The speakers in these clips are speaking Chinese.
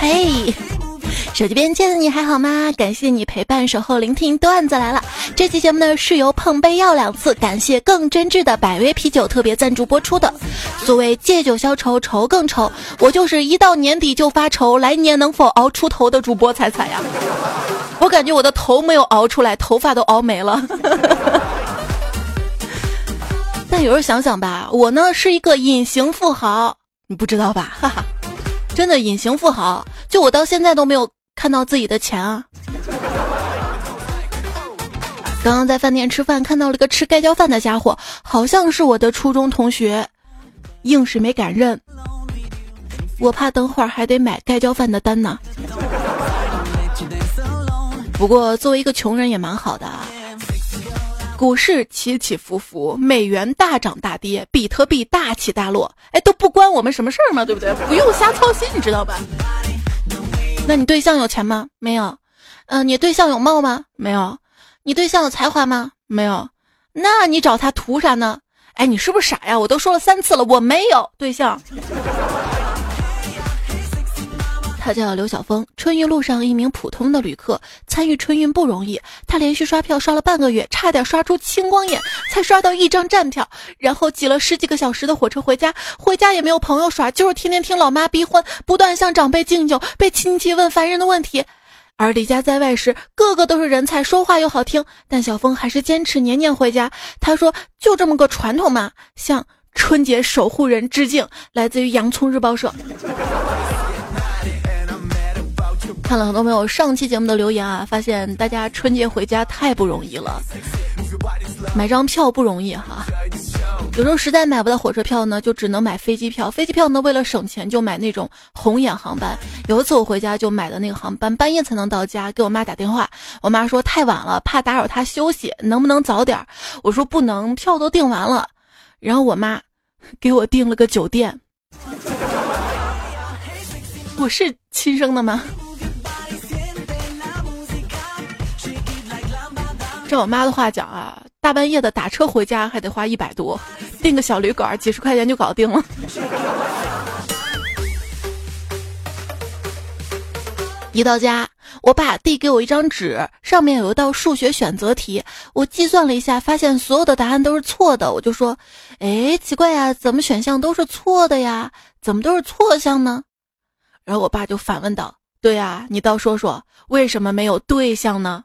嘿，手机边见的你还好吗？感谢你陪伴守候聆听，段子来了。这期节目呢是由碰杯要两次，感谢更真挚的百威啤酒特别赞助播出的。所谓借酒消愁，愁更愁，我就是一到年底就发愁，来年能否熬出头的主播彩彩呀。我感觉我的头没有熬出来，头发都熬没了。但有时候想想吧，我呢是一个隐形富豪，你不知道吧？哈哈，真的隐形富豪，就我到现在都没有看到自己的钱啊。刚刚在饭店吃饭，看到了个吃盖浇饭的家伙，好像是我的初中同学，硬是没敢认。我怕等会儿还得买盖浇饭的单呢。不过作为一个穷人也蛮好的。股市起起伏伏，美元大涨大跌，比特币大起大落，哎，都不关我们什么事儿嘛，对不对？不用瞎操心，你知道吧？那你对象有钱吗？没有。嗯，你对象有貌吗？没有。你对象有才华吗？没有。那你找他图啥呢？哎，你是不是傻呀？我都说了三次了，我没有对象。他叫刘晓峰，春运路上一名普通的旅客。参与春运不容易，他连续刷票刷了半个月，差点刷出青光眼，才刷到一张站票。然后挤了十几个小时的火车回家，回家也没有朋友耍，就是天天听老妈逼婚，不断向长辈敬酒，被亲戚问烦人的问题。而离家在外时，个个都是人才，说话又好听。但小峰还是坚持年年回家。他说：“就这么个传统嘛。”向春节守护人致敬，来自于洋葱日报社。看了很多朋友上期节目的留言啊，发现大家春节回家太不容易了，买张票不容易哈。有时候实在买不到火车票呢，就只能买飞机票。飞机票呢，为了省钱就买那种红眼航班。有一次我回家就买的那个航班，半夜才能到家，给我妈打电话，我妈说太晚了，怕打扰她休息，能不能早点？我说不能，票都订完了。然后我妈给我订了个酒店。我是亲生的吗？照我妈的话讲啊，大半夜的打车回家还得花一百多，订个小旅馆几十块钱就搞定了。一到家，我爸递给我一张纸，上面有一道数学选择题，我计算了一下，发现所有的答案都是错的。我就说：“哎，奇怪呀，怎么选项都是错的呀？怎么都是错项呢？”然后我爸就反问道：“对呀，你倒说说，为什么没有对象呢？”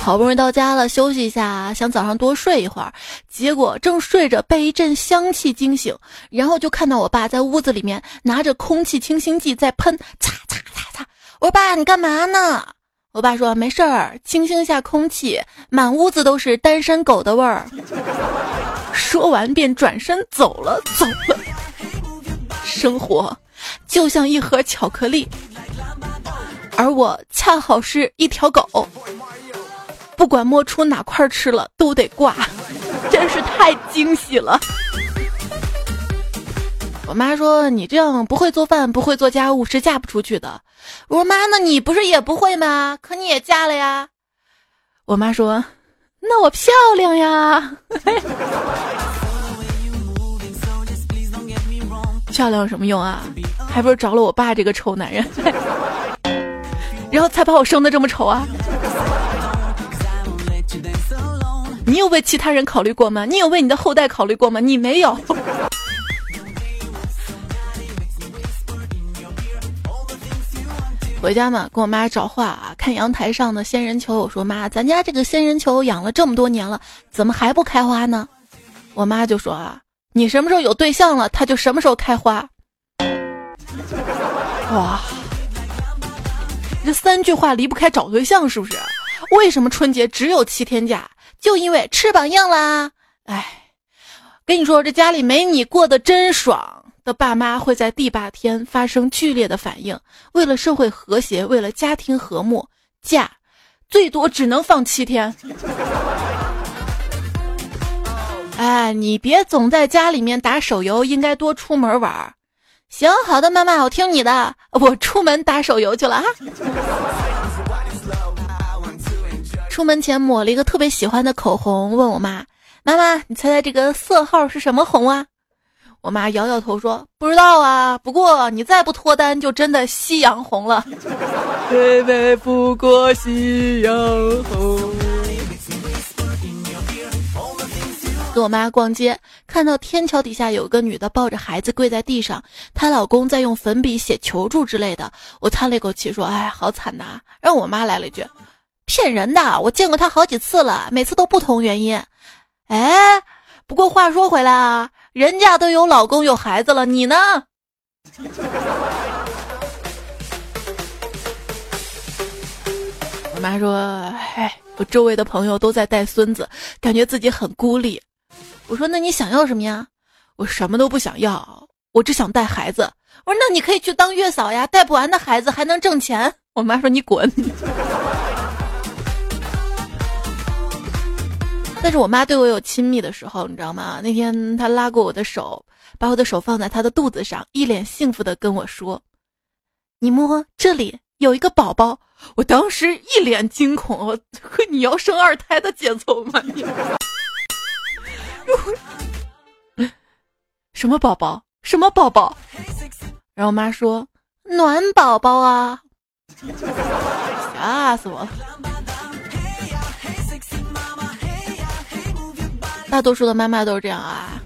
好不容易到家了，休息一下，想早上多睡一会儿，结果正睡着，被一阵香气惊醒，然后就看到我爸在屋子里面拿着空气清新剂在喷，擦擦擦擦。我说爸，你干嘛呢？我爸说没事儿，清新一下空气，满屋子都是单身狗的味儿。说完便转身走了，走了。生活就像一盒巧克力，而我恰好是一条狗。不管摸出哪块吃了都得挂，真是太惊喜了。我妈说你这样不会做饭，不会做家务是嫁不出去的。我说妈，那你不是也不会吗？可你也嫁了呀。我妈说，那我漂亮呀。漂亮有什么用啊？还不是找了我爸这个臭男人，然后才把我生的这么丑啊。你有为其他人考虑过吗？你有为你的后代考虑过吗？你没有。回家嘛，跟我妈找话啊，看阳台上的仙人球。我说妈，咱家这个仙人球养了这么多年了，怎么还不开花呢？我妈就说啊，你什么时候有对象了，它就什么时候开花。哇，这三句话离不开找对象，是不是？为什么春节只有七天假？就因为翅膀硬啦！哎，跟你说，这家里没你过得真爽的爸妈会在第八天发生剧烈的反应。为了社会和谐，为了家庭和睦，假最多只能放七天。哎，你别总在家里面打手游，应该多出门玩。行，好的，妈妈，我听你的，我出门打手游去了哈。出门前抹了一个特别喜欢的口红，问我妈：“妈妈，你猜猜这个色号是什么红啊？”我妈摇摇头说：“不知道啊，不过你再不脱单，就真的夕阳红了。”妹妹不过夕阳红。跟我妈逛街，看到天桥底下有个女的抱着孩子跪在地上，她老公在用粉笔写求助之类的。我叹了一口气说：“哎，好惨呐！”让我妈来了一句：“骗人的，我见过他好几次了，每次都不同原因。”哎，不过话说回来啊。人家都有老公有孩子了，你呢？我妈说：“哎，我周围的朋友都在带孙子，感觉自己很孤立。”我说：“那你想要什么呀？”我什么都不想要，我只想带孩子。我说：“那你可以去当月嫂呀，带不完的孩子还能挣钱。”我妈说：“你滚。”但是我妈对我有亲密的时候，你知道吗？那天她拉过我的手，把我的手放在她的肚子上，一脸幸福的跟我说：“你摸这里有一个宝宝。”我当时一脸惊恐，我 你要生二胎的节奏吗？你什么宝宝？什么宝宝？然后我妈说：“暖宝宝啊！”吓死我了。大多数的妈妈都是这样啊，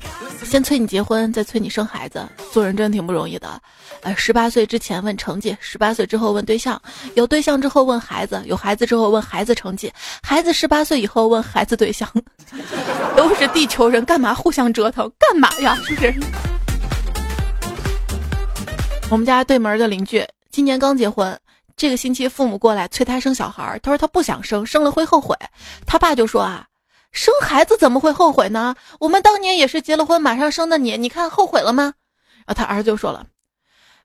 先催你结婚，再催你生孩子。做人真挺不容易的。呃，十八岁之前问成绩，十八岁之后问对象，有对象之后问孩子，有孩子之后问孩子成绩，孩子十八岁以后问孩子对象。都是地球人，干嘛互相折腾？干嘛呀？是不是？我们家对门的邻居今年刚结婚，这个星期父母过来催他生小孩，他说他不想生，生了会后悔。他爸就说啊。生孩子怎么会后悔呢？我们当年也是结了婚马上生的你，你看后悔了吗？然后他儿子就说了：“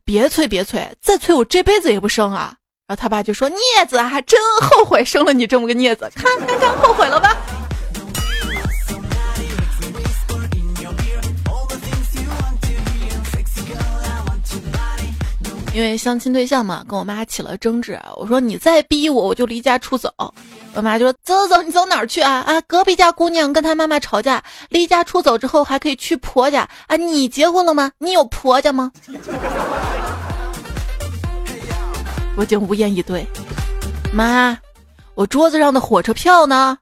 别催，别催，再催我这辈子也不生啊！”然后他爸就说：“孽子啊，真后悔生了你这么个孽子，看看看，后悔了吧？”因为相亲对象嘛，跟我妈起了争执。我说你再逼我，我就离家出走。我妈就说走走走，你走哪儿去啊？啊，隔壁家姑娘跟她妈妈吵架，离家出走之后还可以去婆家啊？你结婚了吗？你有婆家吗？我竟无言以对。妈，我桌子上的火车票呢？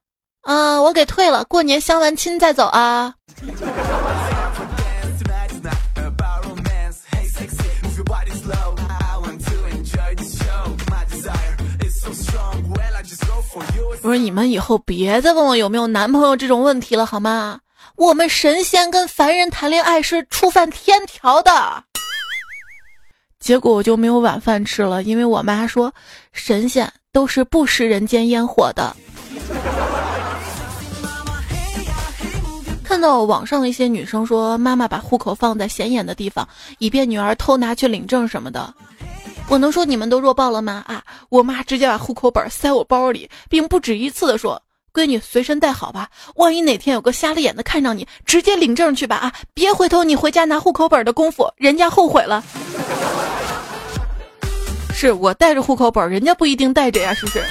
啊，我给退了，过年相完亲再走啊。我说你们以后别再问我有没有男朋友这种问题了好吗？我们神仙跟凡人谈恋爱是触犯天条的。结果我就没有晚饭吃了，因为我妈说神仙都是不食人间烟火的。看到网上的一些女生说妈妈把户口放在显眼的地方，以便女儿偷拿去领证什么的。我能说你们都弱爆了吗？啊！我妈直接把户口本塞我包里，并不止一次的说：“闺女，随身带好吧，万一哪天有个瞎了眼的看上你，直接领证去吧！啊，别回头，你回家拿户口本的功夫，人家后悔了。”是我带着户口本，人家不一定带着呀，是不是？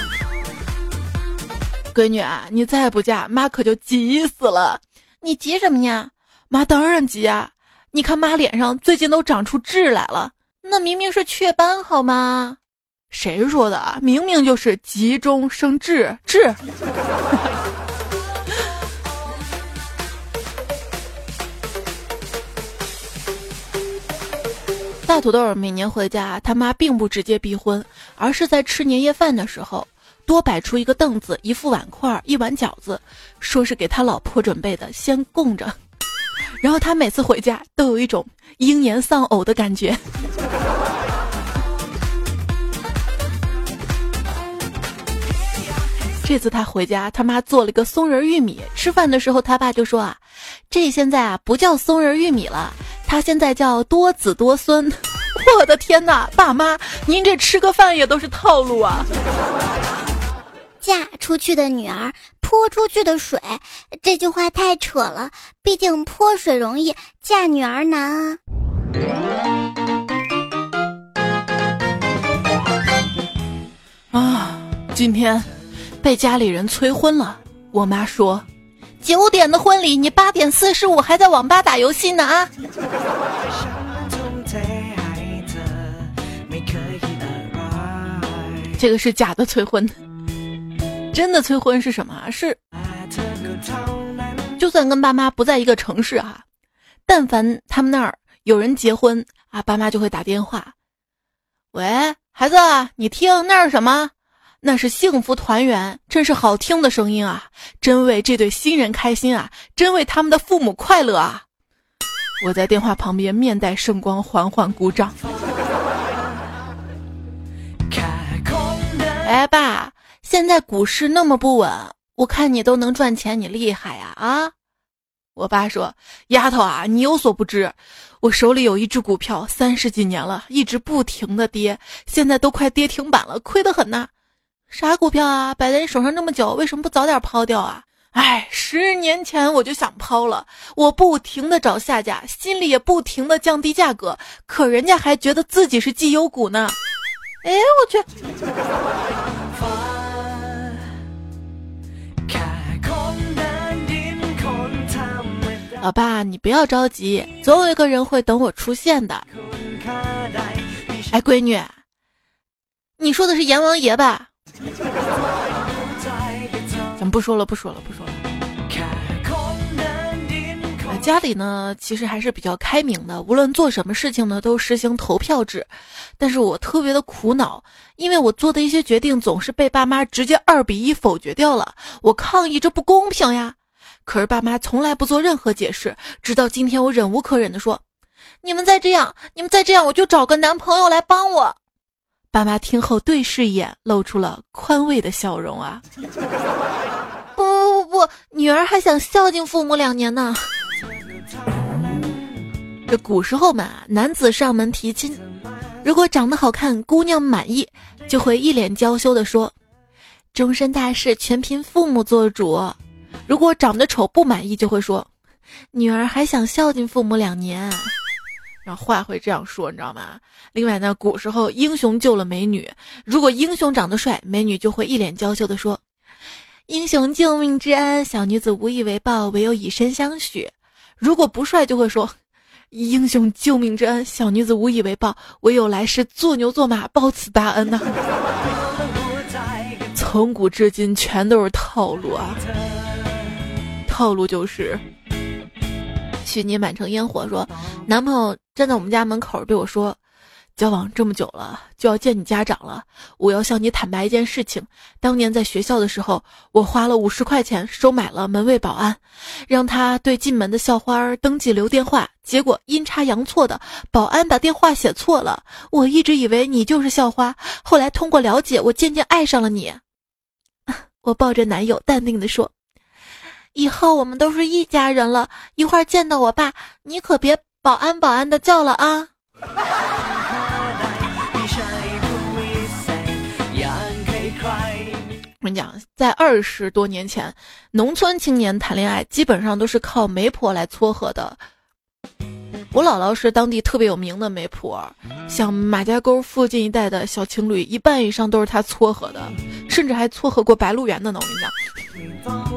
闺女啊，你再不嫁，妈可就急死了。你急什么呀？妈当然急啊！你看妈脸上最近都长出痣来了。那明明是雀斑好吗？谁说的啊？明明就是急中生智，智。大土豆每年回家，他妈并不直接逼婚，而是在吃年夜饭的时候多摆出一个凳子、一副碗筷、一碗饺子，说是给他老婆准备的，先供着。然后他每次回家都有一种英年丧偶的感觉。这次他回家，他妈做了个松仁玉米。吃饭的时候，他爸就说啊：“这现在啊不叫松仁玉米了，他现在叫多子多孙。”我的天哪，爸妈，您这吃个饭也都是套路啊！嫁出去的女儿泼出去的水，这句话太扯了。毕竟泼水容易，嫁女儿难啊！啊，今天被家里人催婚了。我妈说：“九点的婚礼，你八点四十五还在网吧打游戏呢啊！这个是假的催婚，真的催婚是什么？是，就算跟爸妈不在一个城市啊，但凡他们那儿有人结婚啊，爸妈就会打电话。喂，孩子，你听那是什么？那是幸福团圆，真是好听的声音啊！真为这对新人开心啊！真为他们的父母快乐啊！我在电话旁边面带圣光，缓缓鼓掌。哎，爸，现在股市那么不稳，我看你都能赚钱，你厉害呀啊！我爸说：“丫头啊，你有所不知，我手里有一只股票，三十几年了，一直不停的跌，现在都快跌停板了，亏得很呐。啥股票啊？摆在你手上那么久，为什么不早点抛掉啊？哎，十年前我就想抛了，我不停的找下家，心里也不停的降低价格，可人家还觉得自己是绩优股呢。”哎，我去！老爸，你不要着急，总有一个人会等我出现的。哎，闺女，你说的是阎王爷吧？咱不说了，不说了，不说了。家里呢，其实还是比较开明的，无论做什么事情呢，都实行投票制。但是我特别的苦恼，因为我做的一些决定总是被爸妈直接二比一否决掉了。我抗议，这不公平呀！可是爸妈从来不做任何解释，直到今天，我忍无可忍的说：“你们再这样，你们再这样，我就找个男朋友来帮我。”爸妈听后对视一眼，露出了宽慰的笑容啊！不不不不，女儿还想孝敬父母两年呢。这古时候嘛，男子上门提亲，如果长得好看，姑娘满意，就会一脸娇羞的说：“终身大事全凭父母做主。”如果长得丑不满意，就会说：“女儿还想孝敬父母两年。”然后话会这样说，你知道吗？另外呢，古时候英雄救了美女，如果英雄长得帅，美女就会一脸娇羞的说：“英雄救命之恩，小女子无以为报，唯有以身相许。”如果不帅，就会说。英雄救命之恩，小女子无以为报，唯有来世做牛做马报此大恩呐！从古至今，全都是套路啊！套路就是，许你满城烟火，说男朋友站在我们家门口对我说。交往这么久了，就要见你家长了。我要向你坦白一件事情：当年在学校的时候，我花了五十块钱收买了门卫保安，让他对进门的校花登记留电话。结果阴差阳错的，保安把电话写错了。我一直以为你就是校花，后来通过了解，我渐渐爱上了你。我抱着男友，淡定的说：“以后我们都是一家人了。一会儿见到我爸，你可别保安保安的叫了啊。”我跟你讲，在二十多年前，农村青年谈恋爱基本上都是靠媒婆来撮合的。我姥姥是当地特别有名的媒婆，像马家沟附近一带的小情侣，一半以上都是她撮合的，甚至还撮合过白鹿原的呢。我跟你讲，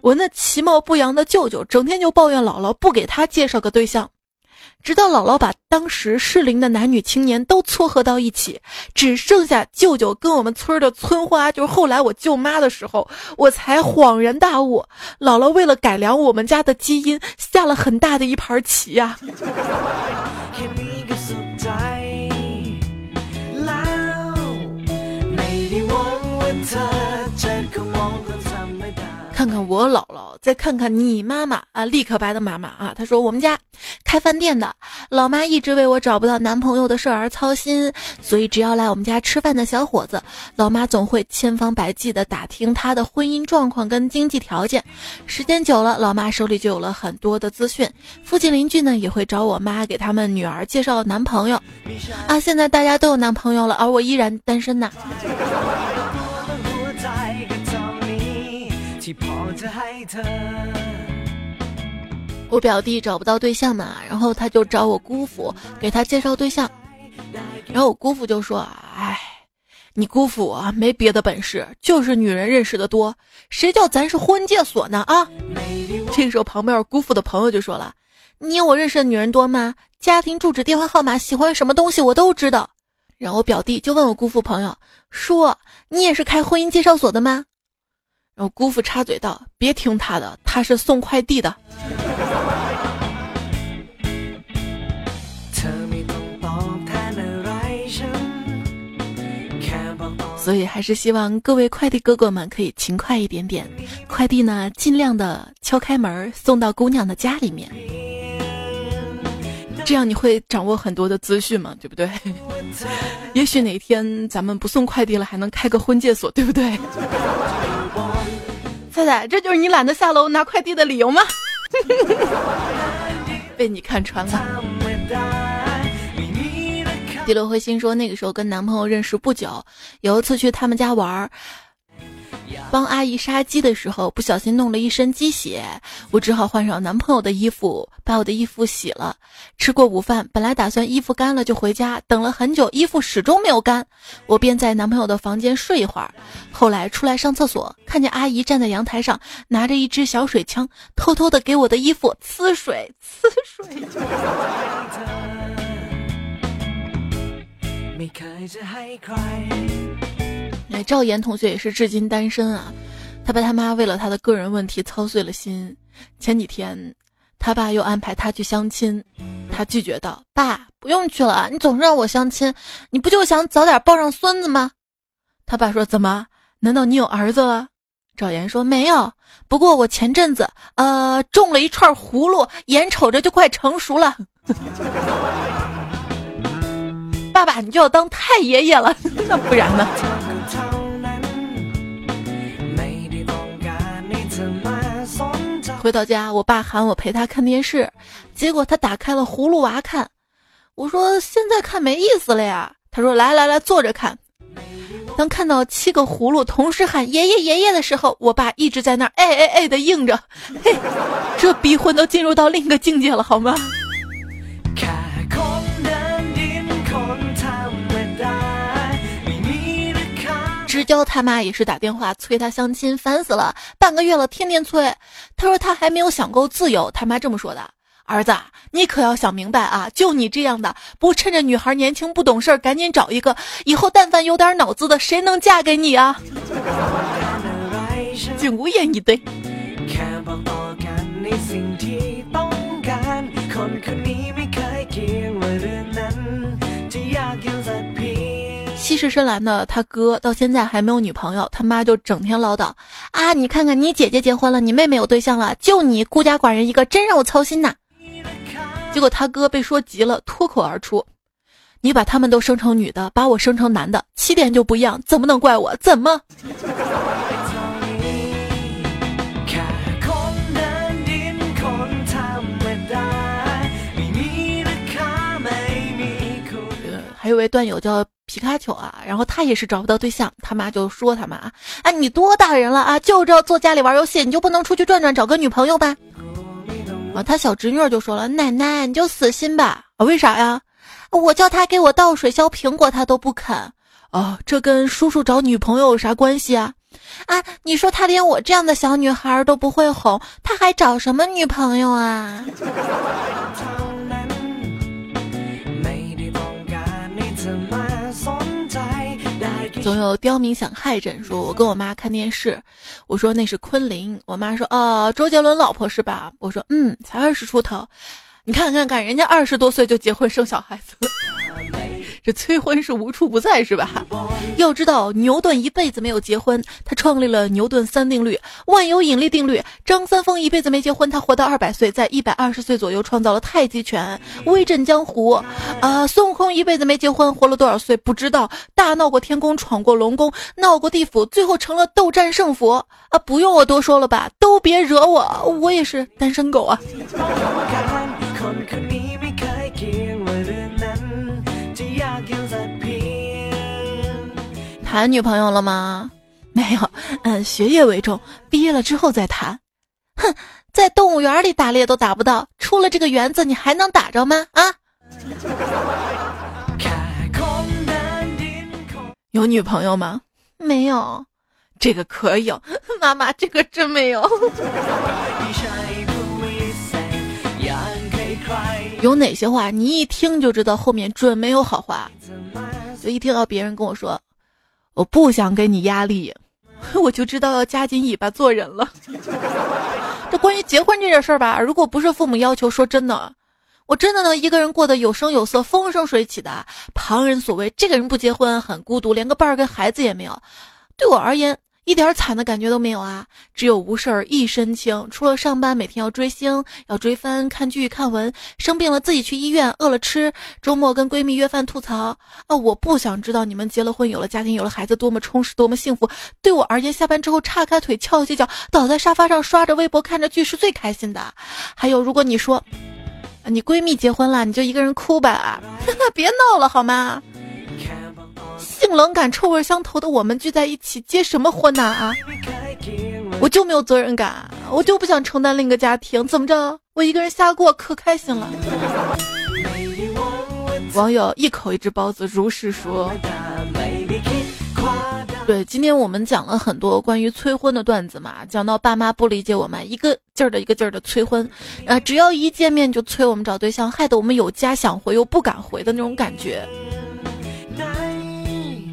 我那其貌不扬的舅舅，整天就抱怨姥姥不给他介绍个对象。直到姥姥把当时适龄的男女青年都撮合到一起，只剩下舅舅跟我们村的村花，就是后来我舅妈的时候，我才恍然大悟，姥姥为了改良我们家的基因，下了很大的一盘棋呀。我姥姥，再看看你妈妈啊，立刻白的妈妈啊。她说我们家开饭店的老妈一直为我找不到男朋友的事儿而操心，所以只要来我们家吃饭的小伙子，老妈总会千方百计的打听他的婚姻状况跟经济条件。时间久了，老妈手里就有了很多的资讯。附近邻居呢也会找我妈给他们女儿介绍男朋友。啊，现在大家都有男朋友了，而我依然单身呐。我表弟找不到对象嘛，然后他就找我姑父给他介绍对象，然后我姑父就说：“哎，你姑父啊，没别的本事，就是女人认识的多。谁叫咱是婚介所呢？啊！这时候旁边姑父的朋友就说了：“你有我认识的女人多吗？家庭住址、电话号码、喜欢什么东西我都知道。”然后我表弟就问我姑父朋友说：“你也是开婚姻介绍所的吗？”然后姑父插嘴道：“别听他的，他是送快递的。”所以还是希望各位快递哥哥们可以勤快一点点，快递呢尽量的敲开门送到姑娘的家里面，这样你会掌握很多的资讯嘛，对不对？也许哪天咱们不送快递了，还能开个婚介所，对不对？菜菜，这就是你懒得下楼拿快递的理由吗？被你看穿了。第六灰心说，那个时候跟男朋友认识不久，有一次去他们家玩儿，帮阿姨杀鸡的时候，不小心弄了一身鸡血，我只好换上男朋友的衣服，把我的衣服洗了。吃过午饭，本来打算衣服干了就回家，等了很久，衣服始终没有干，我便在男朋友的房间睡一会儿。后来出来上厕所，看见阿姨站在阳台上，拿着一支小水枪，偷偷的给我的衣服呲水，呲水。赵岩同学也是至今单身啊，他爸他妈为了他的个人问题操碎了心。前几天，他爸又安排他去相亲，他拒绝道：“爸，不用去了，你总是让我相亲，你不就想早点抱上孙子吗？”他爸说：“怎么？难道你有儿子了？”赵岩说：“没有，不过我前阵子呃种了一串葫芦，眼瞅着就快成熟了。”爸爸，你就要当太爷爷了，那不然呢？回到家，我爸喊我陪他看电视，结果他打开了《葫芦娃》看。我说现在看没意思了呀。他说来来来，坐着看。当看到七个葫芦同时喊爷爷爷爷的时候，我爸一直在那儿哎哎哎的应着。嘿，这逼婚都进入到另一个境界了，好吗？知交他妈也是打电话催他相亲，烦死了，半个月了，天天催。他说他还没有想够自由。他妈这么说的：“儿子，你可要想明白啊！就你这样的，不趁着女孩年轻不懂事儿，赶紧找一个，以后但凡有点脑子的，谁能嫁给你啊？”竟无言以对。气势深蓝的他哥到现在还没有女朋友，他妈就整天唠叨啊！你看看你姐姐结婚了，你妹妹有对象了，就你孤家寡人一个，真让我操心呐！结果他哥被说急了，脱口而出：“你把他们都生成女的，把我生成男的，起点就不一样，怎么能怪我？怎么？”还有位段友叫皮卡丘啊，然后他也是找不到对象，他妈就说他妈啊，你多大人了啊，就知道坐家里玩游戏，你就不能出去转转找个女朋友吧？啊，他小侄女就说了，奶奶你就死心吧，啊，为啥呀？我叫他给我倒水削苹果，他都不肯。哦，这跟叔叔找女朋友有啥关系啊？啊，你说他连我这样的小女孩都不会哄，他还找什么女朋友啊？总有刁民想害朕，说我跟我妈看电视，我说那是昆凌，我妈说哦，周杰伦老婆是吧？我说嗯，才二十出头，你看看看，人家二十多岁就结婚生小孩子。这催婚是无处不在，是吧？要知道牛顿一辈子没有结婚，他创立了牛顿三定律、万有引力定律。张三丰一辈子没结婚，他活到二百岁，在一百二十岁左右创造了太极拳，威震江湖。啊，孙悟空一辈子没结婚，活了多少岁不知道，大闹过天宫，闯过龙宫，闹过地府，最后成了斗战胜佛。啊，不用我多说了吧？都别惹我，我也是单身狗啊。谈女朋友了吗？没有，嗯，学业为重，毕业了之后再谈。哼，在动物园里打猎都打不到，出了这个园子你还能打着吗？啊！有女朋友吗？没有。这个可以，妈妈，这个真没有。有哪些话你一听就知道后面准没有好话？就一听到别人跟我说，我不想给你压力，我就知道要夹紧尾巴做人了。这关于结婚这件事儿吧，如果不是父母要求，说真的，我真的能一个人过得有声有色、风生水起的。旁人所谓这个人不结婚很孤独，连个伴儿跟孩子也没有，对我而言。一点惨的感觉都没有啊，只有无事儿一身轻。除了上班，每天要追星、要追番、看剧、看文，生病了自己去医院，饿了吃。周末跟闺蜜约饭吐槽啊！我不想知道你们结了婚、有了家庭、有了孩子多么充实、多么幸福。对我而言，下班之后叉开腿、翘起脚，倒在沙发上刷着微博、看着剧是最开心的。还有，如果你说你闺蜜结婚了，你就一个人哭吧，别闹了好吗？冷感、臭味相投的我们聚在一起结什么婚呐啊！我就没有责任感，我就不想承担另一个家庭，怎么着？我一个人瞎过可开心了。网友一口一只包子如是说。对，今天我们讲了很多关于催婚的段子嘛，讲到爸妈不理解我们，一个劲儿的一个劲儿的催婚，啊，只要一见面就催我们找对象，害得我们有家想回又不敢回的那种感觉。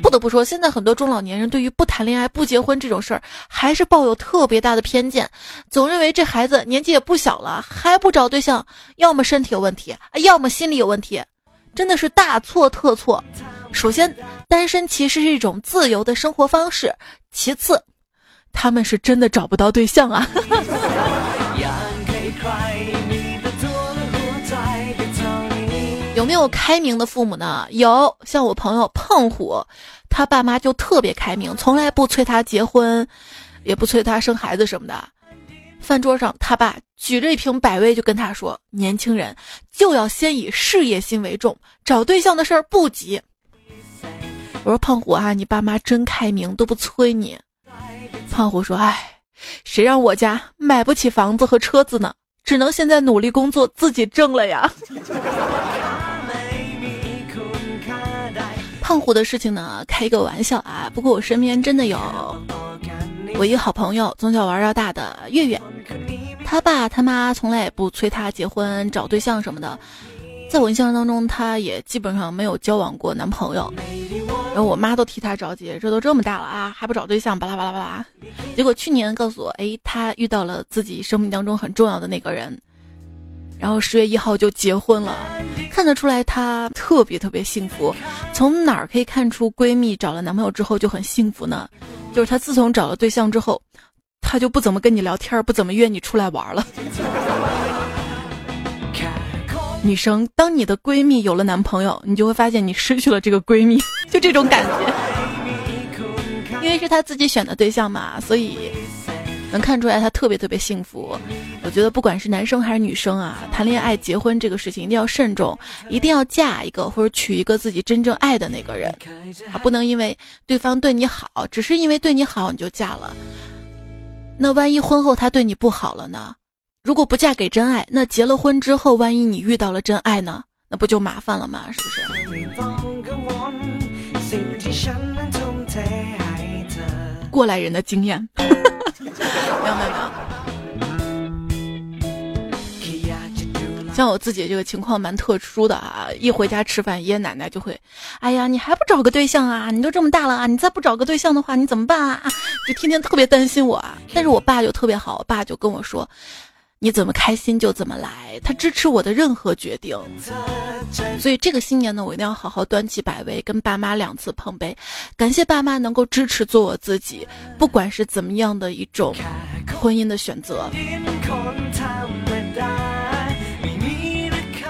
不得不说，现在很多中老年人对于不谈恋爱、不结婚这种事儿，还是抱有特别大的偏见，总认为这孩子年纪也不小了，还不找对象，要么身体有问题，要么心理有问题，真的是大错特错。首先，单身其实是一种自由的生活方式；其次，他们是真的找不到对象啊。有没有开明的父母呢？有，像我朋友胖虎，他爸妈就特别开明，从来不催他结婚，也不催他生孩子什么的。饭桌上，他爸举着一瓶百威就跟他说：“年轻人就要先以事业心为重，找对象的事儿不急。”我说：“胖虎啊，你爸妈真开明，都不催你。”胖虎说：“哎，谁让我家买不起房子和车子呢？只能现在努力工作，自己挣了呀。”胖虎的事情呢，开一个玩笑啊。不过我身边真的有我一个好朋友，从小玩到大的月月，他爸他妈从来也不催他结婚找对象什么的。在我印象当中，他也基本上没有交往过男朋友。然后我妈都替他着急，这都这么大了啊，还不找对象，巴拉巴拉巴拉。结果去年告诉我，哎，他遇到了自己生命当中很重要的那个人。然后十月一号就结婚了，看得出来她特别特别幸福。从哪儿可以看出闺蜜找了男朋友之后就很幸福呢？就是她自从找了对象之后，她就不怎么跟你聊天，不怎么约你出来玩了。女生，当你的闺蜜有了男朋友，你就会发现你失去了这个闺蜜，就这种感觉。因为是她自己选的对象嘛，所以。能看出来他特别特别幸福，我觉得不管是男生还是女生啊，谈恋爱结婚这个事情一定要慎重，一定要嫁一个或者娶一个自己真正爱的那个人，啊，不能因为对方对你好，只是因为对你好你就嫁了。那万一婚后他对你不好了呢？如果不嫁给真爱，那结了婚之后，万一你遇到了真爱呢？那不就麻烦了吗？是不是？过来人的经验。没有没有没有，像我自己这个情况蛮特殊的啊！一回家吃饭，爷爷奶奶就会，哎呀，你还不找个对象啊？你都这么大了啊，你再不找个对象的话，你怎么办啊？就天天特别担心我啊！但是我爸就特别好，我爸就跟我说。你怎么开心就怎么来，他支持我的任何决定，所以这个新年呢，我一定要好好端起百威，跟爸妈两次碰杯，感谢爸妈能够支持做我自己，不管是怎么样的一种婚姻的选择。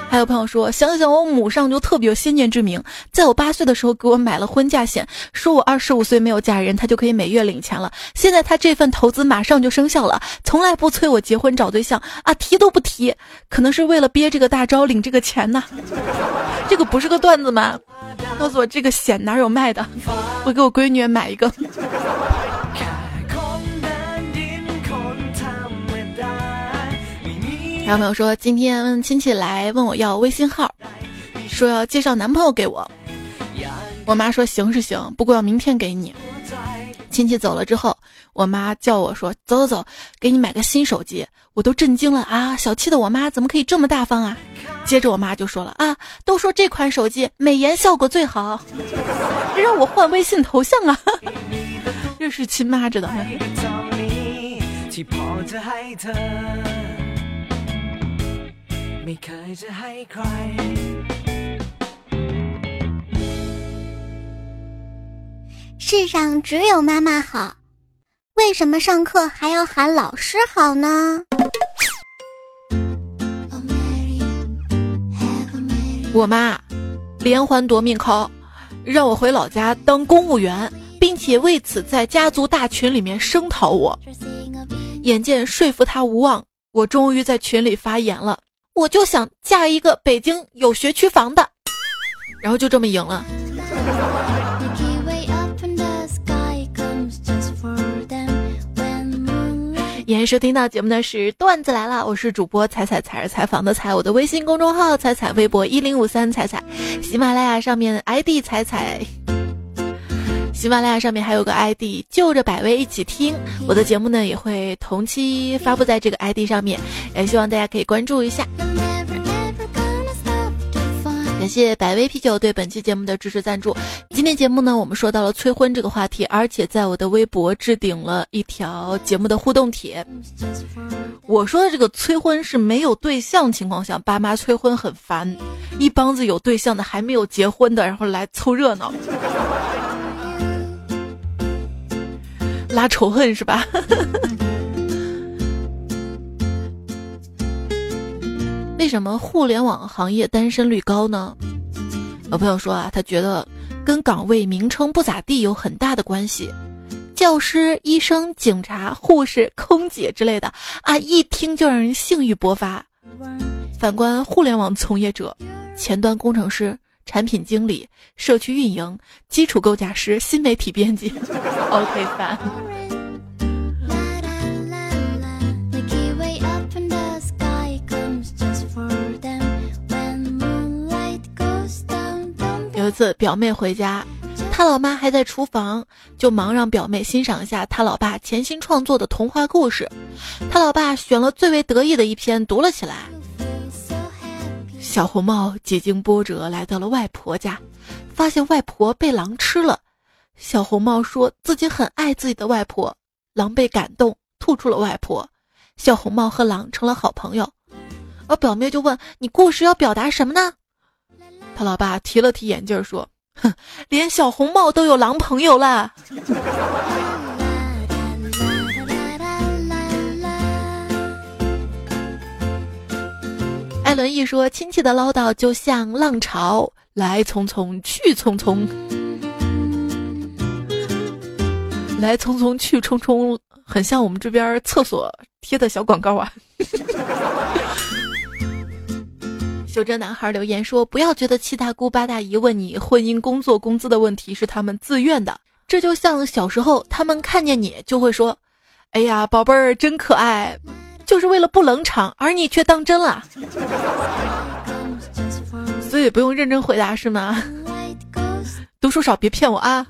还有朋友说，想想我母上就特别有先见之明，在我八岁的时候给我买了婚嫁险，说我二十五岁没有嫁人，他就可以每月领钱了。现在他这份投资马上就生效了，从来不催我结婚找对象啊，提都不提，可能是为了憋这个大招领这个钱呢。这个不是个段子吗？告诉我这个险哪有卖的？我给我闺女买一个。有朋友说今天亲戚来问我要微信号，说要介绍男朋友给我。我妈说行是行，不过要明天给你。亲戚走了之后，我妈叫我说走走走，给你买个新手机。我都震惊了啊！小气的我妈怎么可以这么大方啊？接着我妈就说了啊，都说这款手机美颜效果最好，让我换微信头像啊！这是亲妈知道吗？世上只有妈妈好，为什么上课还要喊老师好呢？我妈连环夺命 call，让我回老家当公务员，并且为此在家族大群里面声讨我。眼见说服他无望，我终于在群里发言了：我就想嫁一个北京有学区房的，然后就这么赢了。您收听到节目的是段子来了，我是主播彩彩彩是采访的彩，我的微信公众号彩彩，微博一零五三彩彩，喜马拉雅上面 ID 彩彩，喜马拉雅上面还有个 ID 就着百威一起听，我的节目呢也会同期发布在这个 ID 上面，也希望大家可以关注一下。感谢百威啤酒对本期节目的支持赞助。今天节目呢，我们说到了催婚这个话题，而且在我的微博置顶了一条节目的互动帖。我说的这个催婚是没有对象情况下，爸妈催婚很烦，一帮子有对象的还没有结婚的，然后来凑热闹，拉仇恨是吧？为什么互联网行业单身率高呢？有朋友说啊，他觉得跟岗位名称不咋地有很大的关系。教师、医生、警察、护士、空姐之类的啊，一听就让人性欲勃发。反观互联网从业者，前端工程师、产品经理、社区运营、基础构架师、新媒体编辑，OK 烦。次表妹回家，他老妈还在厨房，就忙让表妹欣赏一下他老爸潜心创作的童话故事。他老爸选了最为得意的一篇读了起来。小红帽几经波折来到了外婆家，发现外婆被狼吃了。小红帽说自己很爱自己的外婆，狼被感动吐出了外婆。小红帽和狼成了好朋友。而表妹就问：“你故事要表达什么呢？”他老爸提了提眼镜说：“哼，连小红帽都有狼朋友了。”艾伦一说：“亲戚的唠叨就像浪潮，来匆匆去匆匆，来匆匆去匆匆，很像我们这边厕所贴的小广告啊。”修真男孩留言说：“不要觉得七大姑八大姨问你婚姻、工作、工资的问题是他们自愿的，这就像小时候他们看见你就会说：‘哎呀，宝贝儿真可爱’，就是为了不冷场，而你却当真了。所以不用认真回答是吗？读书少别骗我啊！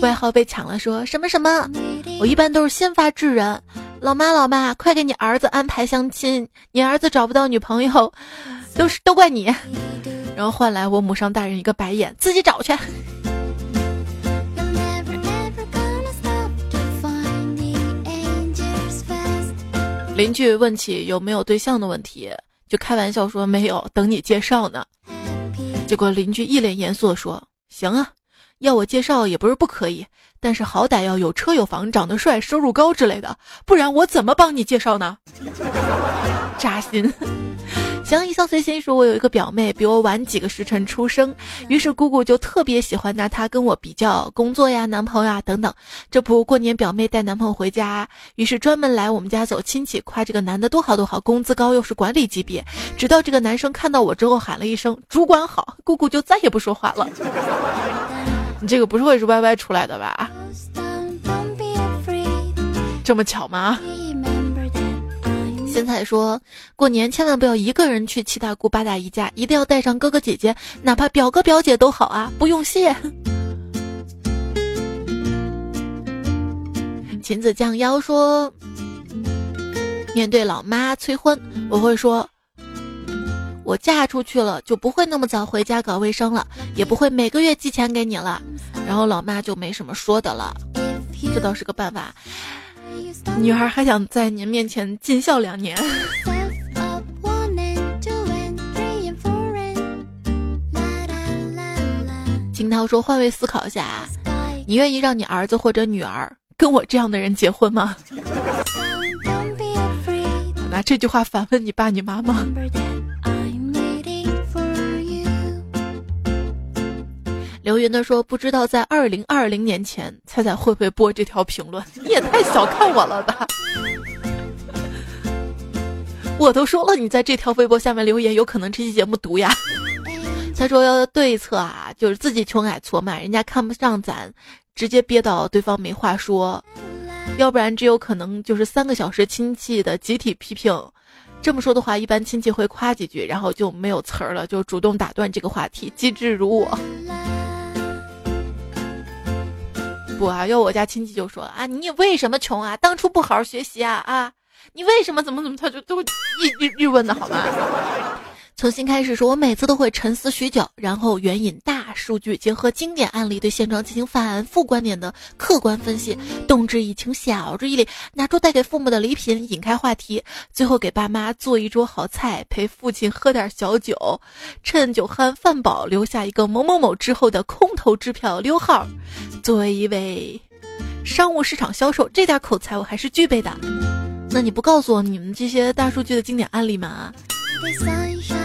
外号被抢了，说什么什么？我一般都是先发制人。”老妈，老妈，快给你儿子安排相亲！你儿子找不到女朋友，都是都怪你。然后换来我母上大人一个白眼，自己找去。邻居问起有没有对象的问题，就开玩笑说没有，等你介绍呢。结果邻居一脸严肃地说：“行啊。”要我介绍也不是不可以，但是好歹要有车有房、长得帅、收入高之类的，不然我怎么帮你介绍呢？扎心。行，一笑随心说，我有一个表妹比我晚几个时辰出生，于是姑姑就特别喜欢拿她跟我比较工作呀、男朋友啊等等。这不过年表妹带男朋友回家，于是专门来我们家走亲戚，夸这个男的多好多好，工资高又是管理级别。直到这个男生看到我之后喊了一声“主管好”，姑姑就再也不说话了。你这个不是会是 YY 出来的吧？这么巧吗？现在说过年千万不要一个人去七大姑八大姨家，一定要带上哥哥姐姐，哪怕表哥表姐都好啊，不用谢。秦子降妖说，面对老妈催婚，我会说，我嫁出去了就不会那么早回家搞卫生了，也不会每个月寄钱给你了。然后老妈就没什么说的了，这倒是个办法。女孩还想在您面前尽孝两年。金涛说：“换位思考一下，你愿意让你儿子或者女儿跟我这样的人结婚吗？” 拿这句话反问你爸你妈吗？刘云的说：“不知道在二零二零年前，猜猜会不会播这条评论？你也太小看我了吧！我都说了，你在这条微博下面留言，有可能这期节目读呀。”他说：“对策啊，就是自己穷矮矬嘛，人家看不上咱，直接憋到对方没话说；要不然只有可能就是三个小时亲戚的集体批评。这么说的话，一般亲戚会夸几句，然后就没有词儿了，就主动打断这个话题。机智如我。”不啊，要我家亲戚就说啊，你为什么穷啊？当初不好好学习啊啊！你为什么怎么怎么？他就都一一一问的好吗？从新开始说，我每次都会沉思许久，然后援引大数据，结合经典案例，对现状进行反复观点的客观分析，动之以情，晓之以理，拿出带给父母的礼品，引开话题，最后给爸妈做一桌好菜，陪父亲喝点小酒，趁酒酣饭饱，留下一个某某某之后的空头支票溜号。作为一位商务市场销售，这点口才我还是具备的。那你不告诉我你们这些大数据的经典案例吗？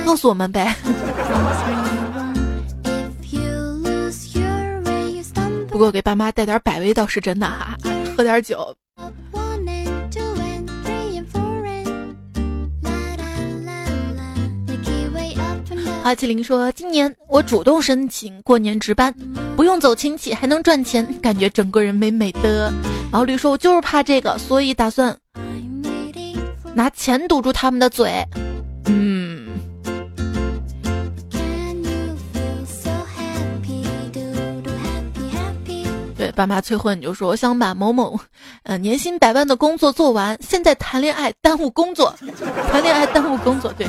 告诉我们呗。不过给爸妈带点百威倒是真的哈，喝点酒。花麒麟说：“今年我主动申请过年值班，不用走亲戚，还能赚钱，感觉整个人美美的。”毛驴说：“我就是怕这个，所以打算拿钱堵住他们的嘴。”爸妈催婚，你就说我想把某某，呃，年薪百万的工作做完，现在谈恋爱耽误工作，谈恋爱耽误工作，对。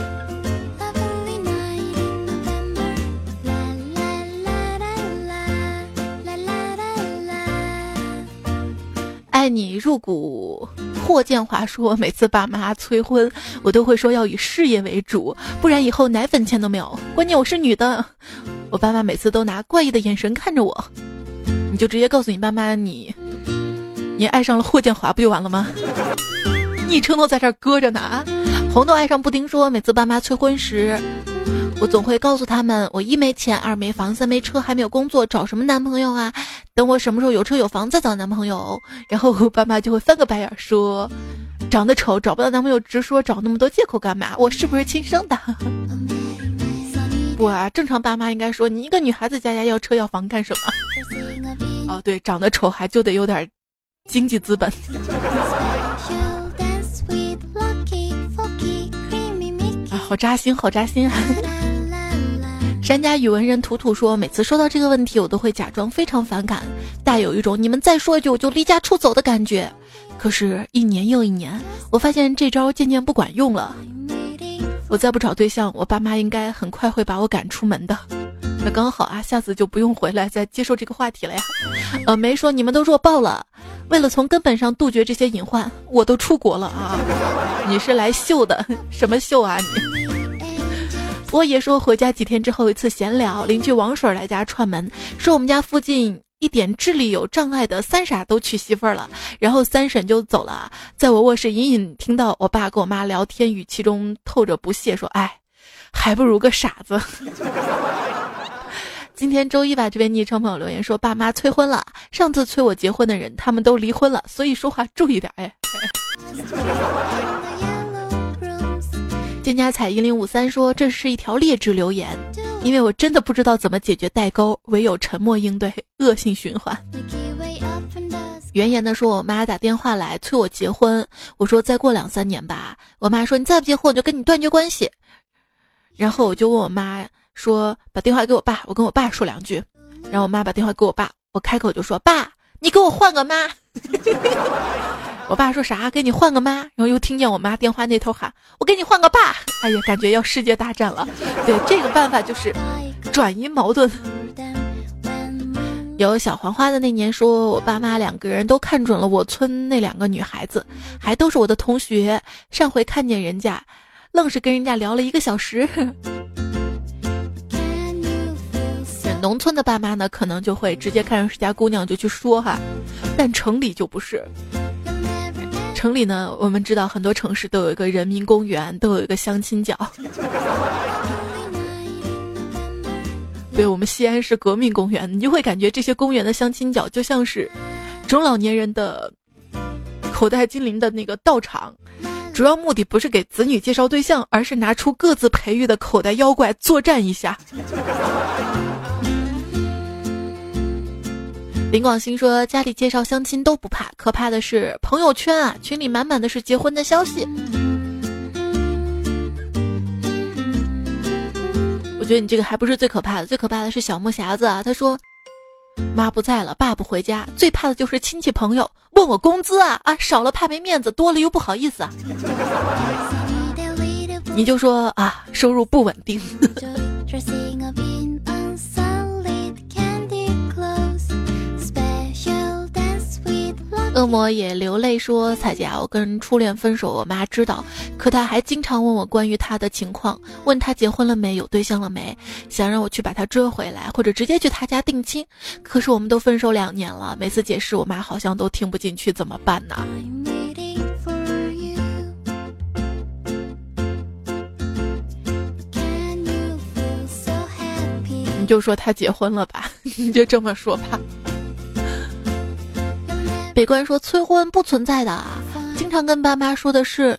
爱你入骨。霍建华说：“每次爸妈催婚，我都会说要以事业为主，不然以后奶粉钱都没有。关键我是女的，我爸妈每次都拿怪异的眼神看着我。你就直接告诉你爸妈，你你爱上了霍建华，不就完了吗？昵称都在这搁着呢啊。”红豆爱上布丁说：“每次爸妈催婚时。”我总会告诉他们，我一没钱，二没房，三没车，还没有工作，找什么男朋友啊？等我什么时候有车有房再找男朋友。然后我爸妈就会翻个白眼说，长得丑找不到男朋友，直说找那么多借口干嘛？我是不是亲生的？不啊，正常爸妈应该说，你一个女孩子家家要车要房干什么？哦，对，长得丑还就得有点经济资本。啊，好扎心，好扎心啊！山家语文人图图说，每次说到这个问题，我都会假装非常反感，带有一种你们再说一句我就离家出走的感觉。可是，一年又一年，我发现这招渐渐不管用了。我再不找对象，我爸妈应该很快会把我赶出门的。那刚好啊，下次就不用回来再接受这个话题了呀。呃，没说你们都弱爆了，为了从根本上杜绝这些隐患，我都出国了啊。你是来秀的？什么秀啊你？我爷说回家几天之后一次闲聊，邻居王水来家串门，说我们家附近一点智力有障碍的三傻都娶媳妇儿了，然后三婶就走了。在我卧室隐隐听到我爸跟我妈聊天，语气中透着不屑，说：“哎，还不如个傻子。”今天周一吧，这位昵称朋友留言说：“爸妈催婚了，上次催我结婚的人他们都离婚了，所以说话注意点。”哎。蒹葭彩一零五三说：“这是一条劣质留言，因为我真的不知道怎么解决代沟，唯有沉默应对，恶性循环。”原言的说，我妈打电话来催我结婚，我说再过两三年吧。我妈说你再不结婚，我就跟你断绝关系。然后我就问我妈说，把电话给我爸，我跟我爸说两句。然后我妈把电话给我爸，我开口就说爸，你给我换个妈。我爸说啥？给你换个妈。然后又听见我妈电话那头喊，我给你换个爸。哎呀，感觉要世界大战了。对，这个办法就是转移矛盾。有小黄花的那年，说我爸妈两个人都看准了我村那两个女孩子，还都是我的同学。上回看见人家，愣是跟人家聊了一个小时。农村的爸妈呢，可能就会直接看上谁家姑娘就去说哈，但城里就不是。城里呢，我们知道很多城市都有一个人民公园，都有一个相亲角。对我们西安是革命公园，你就会感觉这些公园的相亲角就像是中老年人的口袋精灵的那个道场，主要目的不是给子女介绍对象，而是拿出各自培育的口袋妖怪作战一下。林广兴说：“家里介绍相亲都不怕，可怕的是朋友圈啊，群里满满的是结婚的消息。”我觉得你这个还不是最可怕的，最可怕的是小木匣子啊。他说：“妈不在了，爸不回家，最怕的就是亲戚朋友问我工资啊啊，少了怕没面子，多了又不好意思啊。”你就说啊，收入不稳定。恶魔也流泪说：“彩姐，我跟初恋分手，我妈知道，可她还经常问我关于他的情况，问他结婚了没，有对象了没，想让我去把他追回来，或者直接去他家定亲。可是我们都分手两年了，每次解释，我妈好像都听不进去，怎么办呢？”你就说他结婚了吧，你就这么说吧。北关说催婚不存在的，经常跟爸妈说的是，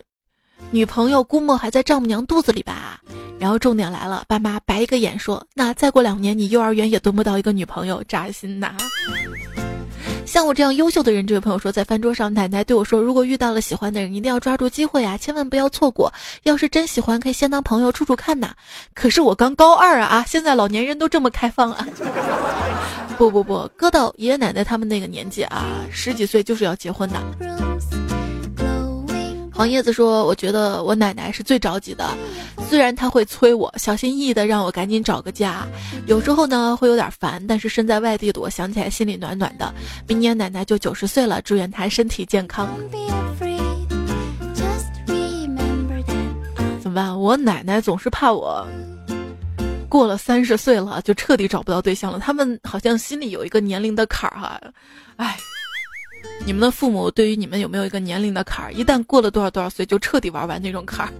女朋友估摸还在丈母娘肚子里吧。然后重点来了，爸妈白一个眼说，那再过两年你幼儿园也蹲不到一个女朋友，扎心呐。像我这样优秀的人，这位朋友说，在饭桌上，奶奶对我说，如果遇到了喜欢的人，一定要抓住机会啊，千万不要错过。要是真喜欢，可以先当朋友处处看呐。可是我刚高二啊！现在老年人都这么开放啊。不不不，搁到爷爷奶奶他们那个年纪啊，十几岁就是要结婚的。黄叶子说：“我觉得我奶奶是最着急的，虽然她会催我，小心翼翼的让我赶紧找个家，有时候呢会有点烦，但是身在外地的我想起来心里暖暖的。明年奶奶就九十岁了，祝愿她身体健康。怎么办？我奶奶总是怕我。”过了三十岁了，就彻底找不到对象了。他们好像心里有一个年龄的坎儿哈，哎，你们的父母对于你们有没有一个年龄的坎儿？一旦过了多少多少岁，就彻底玩完那种坎儿。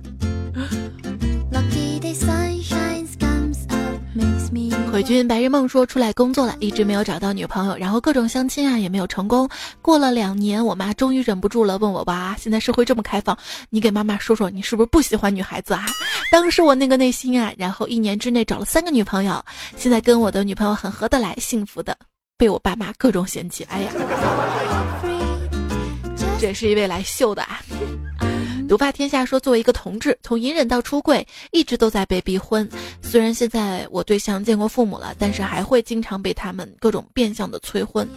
回军白日梦说出来工作了，一直没有找到女朋友，然后各种相亲啊也没有成功。过了两年，我妈终于忍不住了，问我哇，现在社会这么开放，你给妈妈说说，你是不是不喜欢女孩子啊？当时我那个内心啊，然后一年之内找了三个女朋友，现在跟我的女朋友很合得来，幸福的，被我爸妈各种嫌弃。哎呀，这是一位来秀的啊。独霸天下说，作为一个同志，从隐忍到出柜，一直都在被逼婚。虽然现在我对象见过父母了，但是还会经常被他们各种变相的催婚。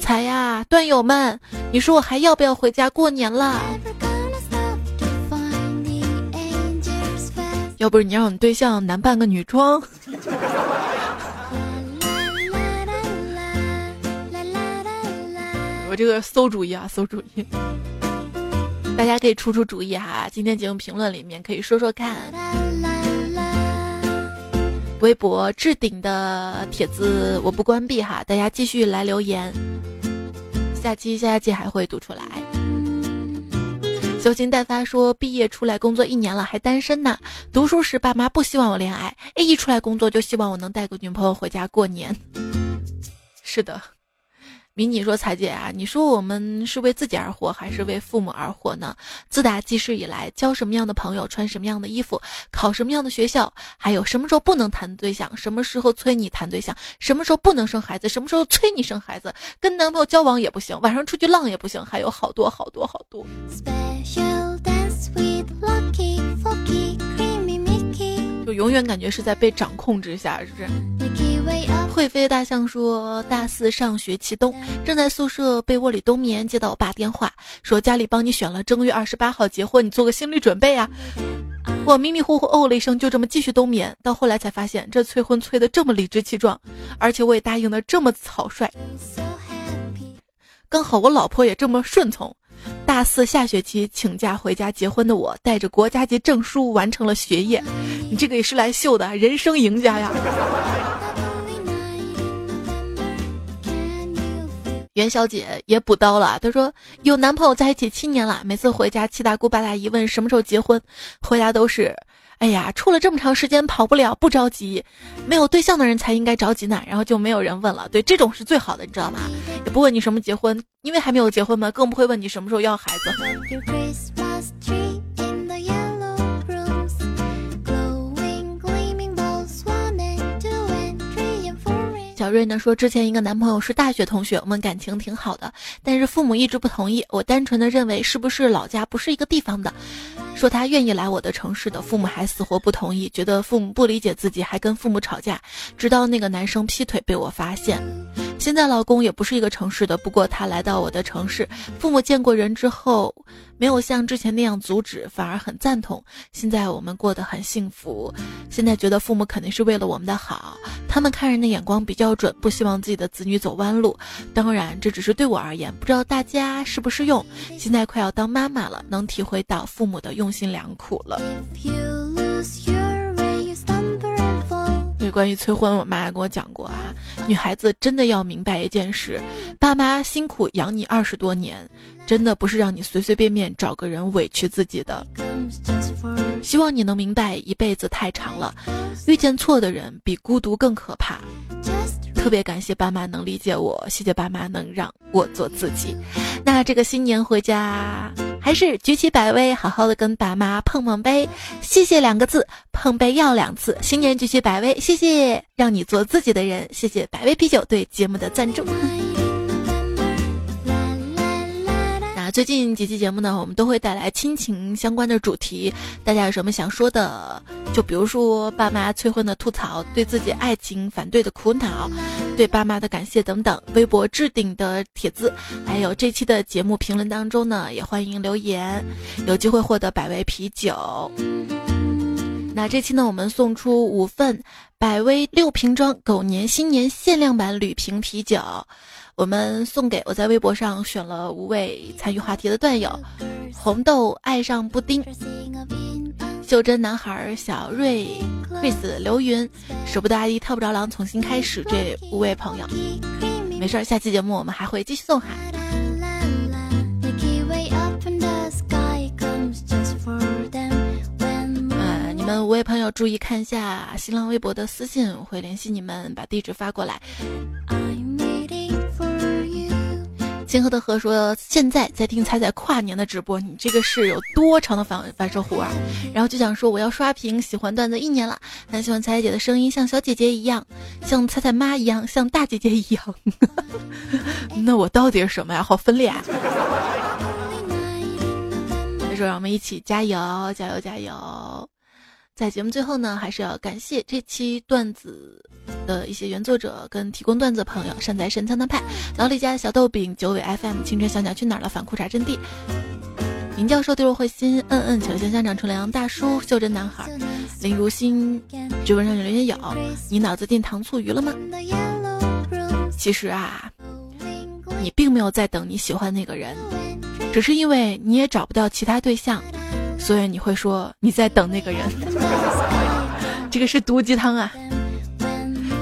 才呀，段友们，你说我还要不要回家过年了？要不是你让你对象男扮个女装，我这个馊主意啊，馊主意。大家可以出出主意哈，今天节目评论里面可以说说看。微博置顶的帖子我不关闭哈，大家继续来留言，下期下期还会读出来。修心待发说，毕业出来工作一年了还单身呢，读书时爸妈不希望我恋爱，一出来工作就希望我能带个女朋友回家过年。是的。迷你说：“彩姐啊，你说我们是为自己而活，还是为父母而活呢？自打记事以来，交什么样的朋友，穿什么样的衣服，考什么样的学校，还有什么时候不能谈对象，什么时候催你谈对象，什么时候不能生孩子，什么时候催你生孩子，跟男朋友交往也不行，晚上出去浪也不行，还有好多好多好多。”永远感觉是在被掌控之下，是不是？会飞大象说，大四上学期冬，正在宿舍被窝里冬眠，接到我爸电话，说家里帮你选了正月二十八号结婚，你做个心理准备啊。我迷迷糊糊哦了一声，就这么继续冬眠。到后来才发现，这催婚催的这么理直气壮，而且我也答应的这么草率。刚好我老婆也这么顺从。大四下学期请假回家结婚的我，带着国家级证书完成了学业。你这个也是来秀的，人生赢家呀！袁小姐也补刀了，她说有男朋友在一起七年了，每次回家七大姑八大姨问什么时候结婚，回答都是。哎呀，处了这么长时间跑不了，不着急。没有对象的人才应该着急呢。然后就没有人问了。对，这种是最好的，你知道吗？也不问你什么结婚，因为还没有结婚嘛，更不会问你什么时候要孩子。小瑞呢说，之前一个男朋友是大学同学，我们感情挺好的，但是父母一直不同意。我单纯的认为是不是老家不是一个地方的，说他愿意来我的城市的，父母还死活不同意，觉得父母不理解自己，还跟父母吵架，直到那个男生劈腿被我发现。现在老公也不是一个城市的，不过他来到我的城市，父母见过人之后。没有像之前那样阻止，反而很赞同。现在我们过得很幸福。现在觉得父母肯定是为了我们的好，他们看人的眼光比较准，不希望自己的子女走弯路。当然，这只是对我而言，不知道大家适不适用。现在快要当妈妈了，能体会到父母的用心良苦了。关于催婚，我妈跟我讲过啊，女孩子真的要明白一件事：爸妈辛苦养你二十多年，真的不是让你随随便便找个人委屈自己的。希望你能明白，一辈子太长了，遇见错的人比孤独更可怕。特别感谢爸妈能理解我，谢谢爸妈能让我做自己。那这个新年回家。还是举起百威，好好的跟爸妈碰碰杯，谢谢两个字，碰杯要两次。新年举起百威，谢谢让你做自己的人，谢谢百威啤酒对节目的赞助。最近几期节目呢，我们都会带来亲情相关的主题。大家有什么想说的？就比如说爸妈催婚的吐槽，对自己爱情反对的苦恼，对爸妈的感谢等等。微博置顶的帖子，还有这期的节目评论当中呢，也欢迎留言，有机会获得百威啤酒。那这期呢，我们送出五份百威六瓶装狗年新年限量版铝瓶啤酒。我们送给我在微博上选了五位参与话题的段友：红豆爱上布丁、袖珍男孩小瑞、Chris、刘云、舍不得阿姨跳不着狼、重新开始这五位朋友。没事儿，下期节目我们还会继续送哈。呃，你们五位朋友注意看一下新浪微博的私信，我会联系你们，把地址发过来。星河的河说：“现在在听彩彩跨年的直播，你这个是有多长的反反射弧啊？”然后就想说：“我要刷屏，喜欢段子一年了，很喜欢彩彩姐的声音，像小姐姐一样，像彩彩妈一样，像大姐姐一样。”那我到底是什么呀？好分裂啊！他说：“让我们一起加油，加油，加油！”在节目最后呢，还是要感谢这期段子的一些原作者跟提供段子的朋友：善财神、苍苍派、老李家小豆饼、九尾 FM、青春小鸟去哪儿了、反裤衩阵地、林教授、对若慧心、嗯嗯、球香香长、纯良大叔、袖珍男孩、林如新、追问上有留言有，你脑子进糖醋鱼了吗？其实啊，你并没有在等你喜欢那个人，只是因为你也找不到其他对象。所以你会说你在等那个人，这个是毒鸡汤啊！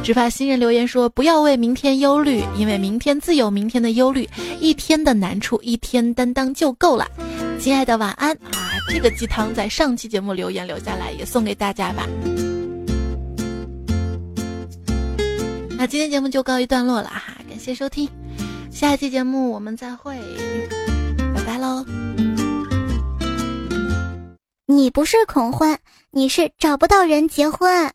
只怕新人留言说不要为明天忧虑，因为明天自有明天的忧虑，一天的难处一天担当就够了。亲爱的晚安啊！这个鸡汤在上期节目留言留下来，也送给大家吧。那今天节目就告一段落了哈，感谢收听。下一期节目我们再会，拜拜喽。你不是恐婚你是找不到人结婚。